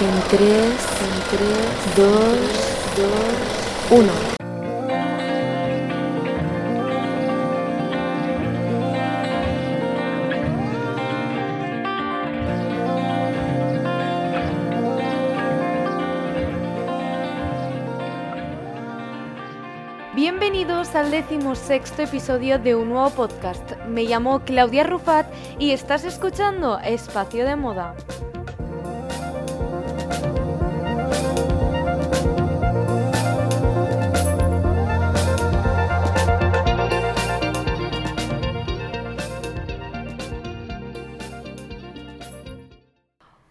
En 3, en 3, 2, 2, 1. Bienvenidos al decimosexto episodio de un nuevo podcast. Me llamo Claudia Rufat y estás escuchando Espacio de Moda.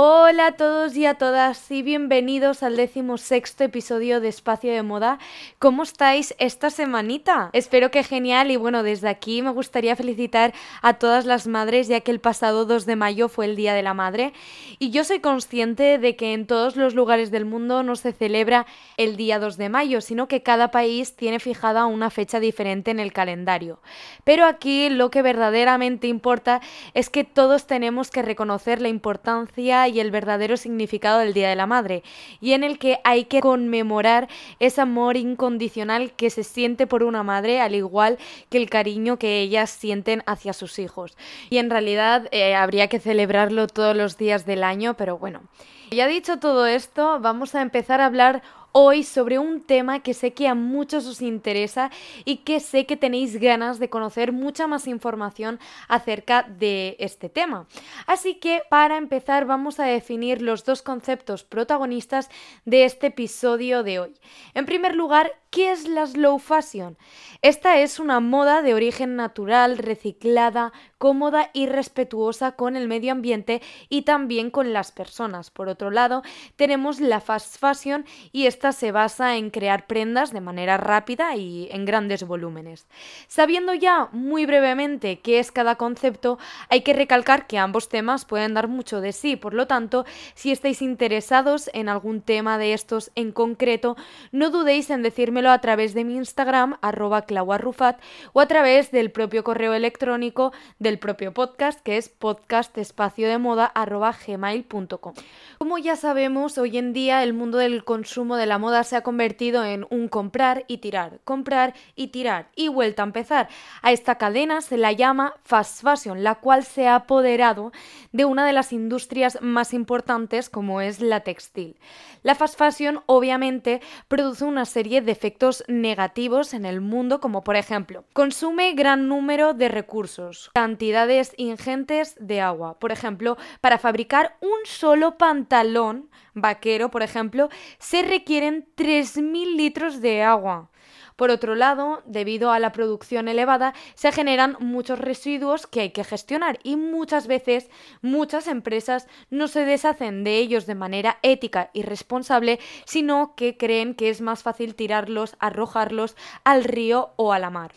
Hola a todos y a todas y bienvenidos al décimo sexto episodio de Espacio de Moda. ¿Cómo estáis esta semanita? Espero que genial y bueno, desde aquí me gustaría felicitar a todas las madres ya que el pasado 2 de mayo fue el Día de la Madre y yo soy consciente de que en todos los lugares del mundo no se celebra el día 2 de mayo, sino que cada país tiene fijada una fecha diferente en el calendario. Pero aquí lo que verdaderamente importa es que todos tenemos que reconocer la importancia y el verdadero significado del Día de la Madre, y en el que hay que conmemorar ese amor incondicional que se siente por una madre, al igual que el cariño que ellas sienten hacia sus hijos. Y en realidad eh, habría que celebrarlo todos los días del año, pero bueno. Ya dicho todo esto, vamos a empezar a hablar hoy sobre un tema que sé que a muchos os interesa y que sé que tenéis ganas de conocer mucha más información acerca de este tema. Así que para empezar vamos a definir los dos conceptos protagonistas de este episodio de hoy. En primer lugar, ¿qué es la slow fashion? Esta es una moda de origen natural, reciclada, cómoda y respetuosa con el medio ambiente y también con las personas. Por otro lado, tenemos la fast fashion y esta se basa en crear prendas de manera rápida y en grandes volúmenes. Sabiendo ya muy brevemente qué es cada concepto, hay que recalcar que ambos temas pueden dar mucho de sí, por lo tanto, si estáis interesados en algún tema de estos en concreto, no dudéis en decírmelo a través de mi Instagram, arroba clauarrufat, o a través del propio correo electrónico del propio podcast, que es podcastespaciodemoda.gmail.com. Como ya sabemos, hoy en día el mundo del consumo de la moda se ha convertido en un comprar y tirar, comprar y tirar, y vuelta a empezar. A esta cadena se la llama fast fashion, la cual se ha apoderado de una de las industrias más importantes como es la textil. La fast fashion obviamente produce una serie de efectos negativos en el mundo, como por ejemplo, consume gran número de recursos, cantidades ingentes de agua. Por ejemplo, para fabricar un solo pantalón vaquero, por ejemplo, se requieren 3.000 litros de agua. Por otro lado, debido a la producción elevada, se generan muchos residuos que hay que gestionar y muchas veces muchas empresas no se deshacen de ellos de manera ética y responsable, sino que creen que es más fácil tirarlos, arrojarlos al río o a la mar.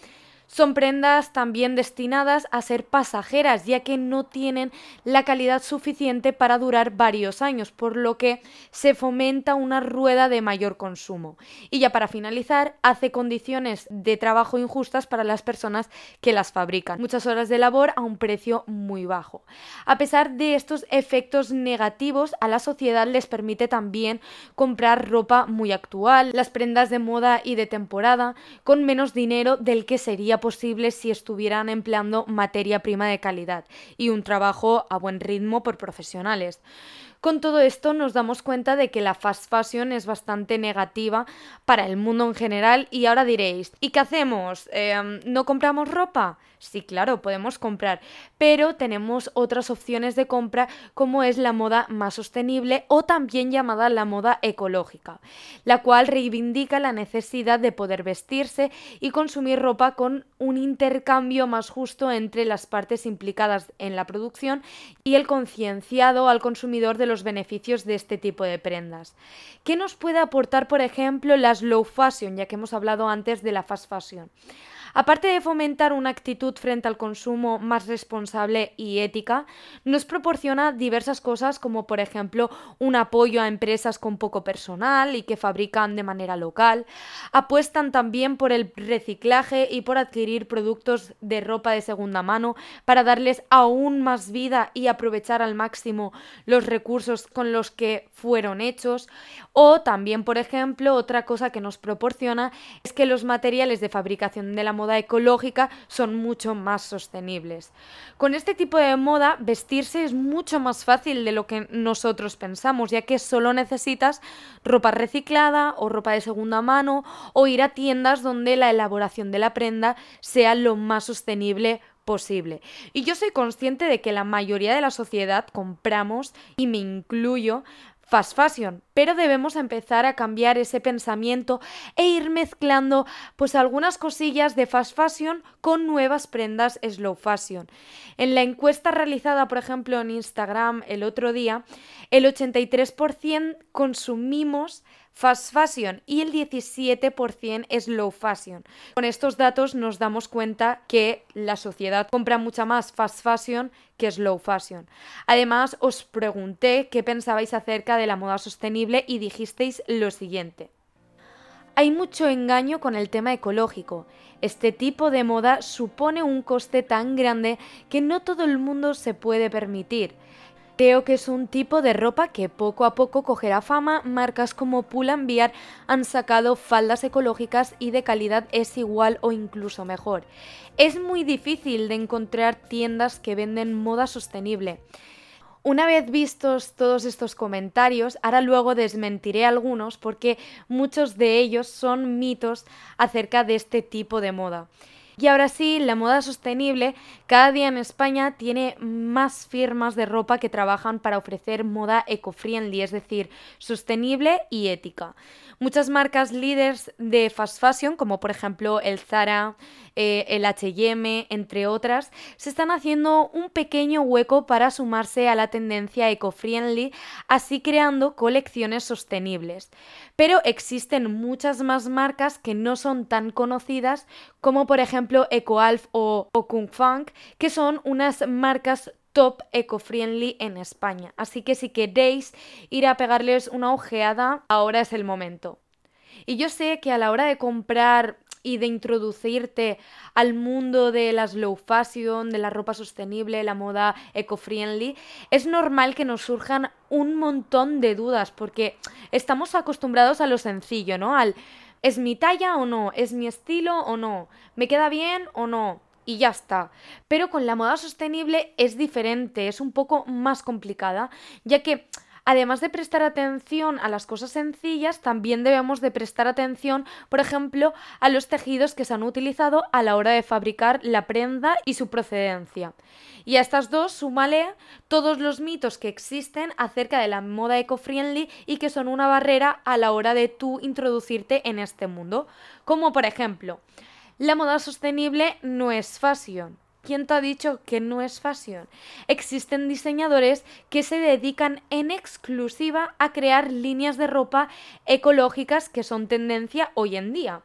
Son prendas también destinadas a ser pasajeras, ya que no tienen la calidad suficiente para durar varios años, por lo que se fomenta una rueda de mayor consumo. Y ya para finalizar, hace condiciones de trabajo injustas para las personas que las fabrican. Muchas horas de labor a un precio muy bajo. A pesar de estos efectos negativos, a la sociedad les permite también comprar ropa muy actual, las prendas de moda y de temporada, con menos dinero del que sería posible si estuvieran empleando materia prima de calidad y un trabajo a buen ritmo por profesionales. Con todo esto nos damos cuenta de que la fast fashion es bastante negativa para el mundo en general y ahora diréis, ¿y qué hacemos? Em, ¿No compramos ropa? Sí, claro, podemos comprar, pero tenemos otras opciones de compra como es la moda más sostenible o también llamada la moda ecológica, la cual reivindica la necesidad de poder vestirse y consumir ropa con un intercambio más justo entre las partes implicadas en la producción y el concienciado al consumidor de los beneficios de este tipo de prendas. ¿Qué nos puede aportar, por ejemplo, la slow fashion, ya que hemos hablado antes de la fast fashion? Aparte de fomentar una actitud frente al consumo más responsable y ética, nos proporciona diversas cosas como por ejemplo un apoyo a empresas con poco personal y que fabrican de manera local, apuestan también por el reciclaje y por adquirir productos de ropa de segunda mano para darles aún más vida y aprovechar al máximo los recursos con los que fueron hechos, o también por ejemplo otra cosa que nos proporciona es que los materiales de fabricación de la moda ecológica son mucho más sostenibles. Con este tipo de moda, vestirse es mucho más fácil de lo que nosotros pensamos, ya que solo necesitas ropa reciclada o ropa de segunda mano o ir a tiendas donde la elaboración de la prenda sea lo más sostenible posible. Y yo soy consciente de que la mayoría de la sociedad compramos, y me incluyo, fast fashion, pero debemos empezar a cambiar ese pensamiento e ir mezclando pues algunas cosillas de fast fashion con nuevas prendas slow fashion. En la encuesta realizada, por ejemplo, en Instagram el otro día, el 83% consumimos fast fashion y el 17% es low fashion. Con estos datos nos damos cuenta que la sociedad compra mucha más fast fashion que slow fashion. Además, os pregunté qué pensabais acerca de la moda sostenible y dijisteis lo siguiente. Hay mucho engaño con el tema ecológico. Este tipo de moda supone un coste tan grande que no todo el mundo se puede permitir. Creo que es un tipo de ropa que poco a poco cogerá fama. Marcas como Pull&Bear han sacado faldas ecológicas y de calidad es igual o incluso mejor. Es muy difícil de encontrar tiendas que venden moda sostenible. Una vez vistos todos estos comentarios, ahora luego desmentiré algunos porque muchos de ellos son mitos acerca de este tipo de moda. Y ahora sí, la moda sostenible, cada día en España tiene más firmas de ropa que trabajan para ofrecer moda eco-friendly, es decir, sostenible y ética. Muchas marcas líderes de fast fashion, como por ejemplo el Zara, eh, el HM, entre otras, se están haciendo un pequeño hueco para sumarse a la tendencia eco-friendly, así creando colecciones sostenibles. Pero existen muchas más marcas que no son tan conocidas, como por ejemplo EcoAlf o, Kung Funk, que son unas marcas top eco-friendly en España. Así que si queréis ir a pegarles una ojeada, ahora es el momento. Y yo sé que a la hora de comprar y de introducirte al mundo de la slow fashion, de la ropa sostenible, la moda eco-friendly, es normal que nos surjan un montón de dudas porque estamos acostumbrados a lo sencillo, ¿no? Al ¿es mi talla o no? ¿Es mi estilo o no? ¿Me queda bien o no? y ya está. Pero con la moda sostenible es diferente, es un poco más complicada, ya que Además de prestar atención a las cosas sencillas, también debemos de prestar atención, por ejemplo, a los tejidos que se han utilizado a la hora de fabricar la prenda y su procedencia. Y a estas dos súmale todos los mitos que existen acerca de la moda eco-friendly y que son una barrera a la hora de tú introducirte en este mundo. Como por ejemplo, la moda sostenible no es fashion. ¿Quién te ha dicho que no es fashion? Existen diseñadores que se dedican en exclusiva a crear líneas de ropa ecológicas que son tendencia hoy en día.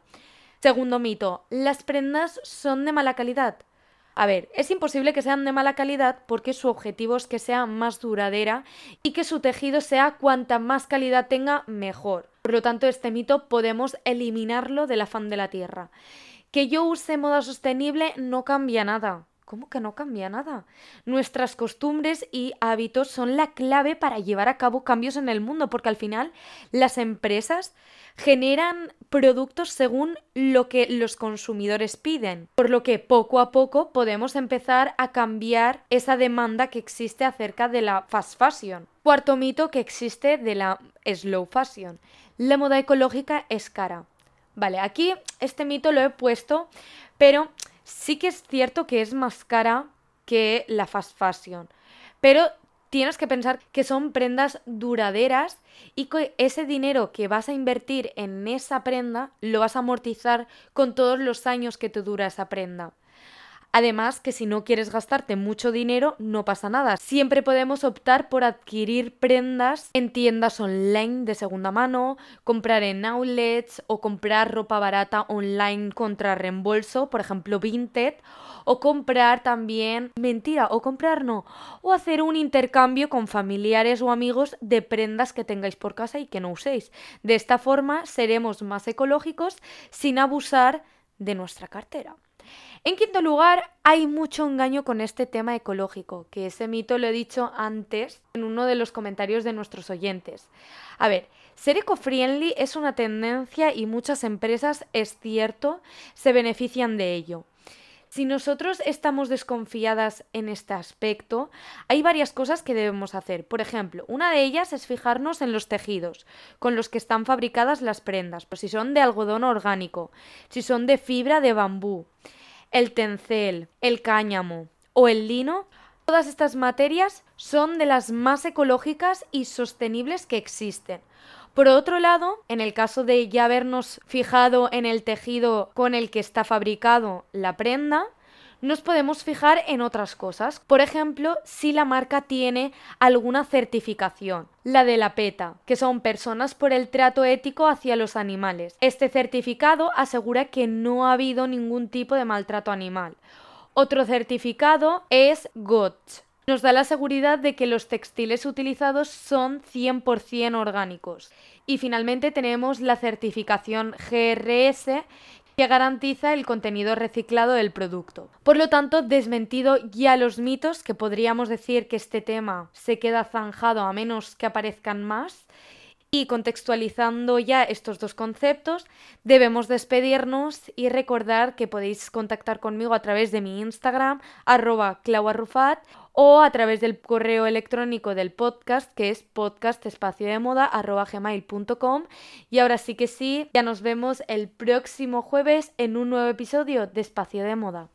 Segundo mito, las prendas son de mala calidad. A ver, es imposible que sean de mala calidad porque su objetivo es que sea más duradera y que su tejido sea cuanta más calidad tenga, mejor. Por lo tanto, este mito podemos eliminarlo del afán de la tierra. Que yo use moda sostenible no cambia nada. ¿Cómo que no cambia nada? Nuestras costumbres y hábitos son la clave para llevar a cabo cambios en el mundo, porque al final las empresas generan productos según lo que los consumidores piden, por lo que poco a poco podemos empezar a cambiar esa demanda que existe acerca de la fast fashion. Cuarto mito que existe de la slow fashion. La moda ecológica es cara. Vale, aquí este mito lo he puesto, pero sí que es cierto que es más cara que la fast fashion, pero tienes que pensar que son prendas duraderas y que ese dinero que vas a invertir en esa prenda lo vas a amortizar con todos los años que te dura esa prenda. Además, que si no quieres gastarte mucho dinero, no pasa nada. Siempre podemos optar por adquirir prendas en tiendas online de segunda mano, comprar en outlets o comprar ropa barata online contra reembolso, por ejemplo, Vinted, o comprar también, mentira, o comprar no, o hacer un intercambio con familiares o amigos de prendas que tengáis por casa y que no uséis. De esta forma seremos más ecológicos sin abusar de nuestra cartera. En quinto lugar, hay mucho engaño con este tema ecológico, que ese mito lo he dicho antes en uno de los comentarios de nuestros oyentes. A ver, ser eco-friendly es una tendencia y muchas empresas, es cierto, se benefician de ello. Si nosotros estamos desconfiadas en este aspecto, hay varias cosas que debemos hacer. Por ejemplo, una de ellas es fijarnos en los tejidos con los que están fabricadas las prendas, pues si son de algodón orgánico, si son de fibra de bambú, el tencel, el cáñamo o el lino, todas estas materias son de las más ecológicas y sostenibles que existen. Por otro lado, en el caso de ya habernos fijado en el tejido con el que está fabricado la prenda, nos podemos fijar en otras cosas. Por ejemplo, si la marca tiene alguna certificación, la de la PETA, que son personas por el trato ético hacia los animales. Este certificado asegura que no ha habido ningún tipo de maltrato animal. Otro certificado es GOTS. Nos da la seguridad de que los textiles utilizados son 100% orgánicos. Y finalmente tenemos la certificación GRS, que garantiza el contenido reciclado del producto. Por lo tanto, desmentido ya los mitos, que podríamos decir que este tema se queda zanjado a menos que aparezcan más, y contextualizando ya estos dos conceptos, debemos despedirnos y recordar que podéis contactar conmigo a través de mi Instagram, arroba clauarrufat, o a través del correo electrónico del podcast, que es podcastespaciodemoda.gmail.com. Y ahora sí que sí, ya nos vemos el próximo jueves en un nuevo episodio de Espacio de Moda.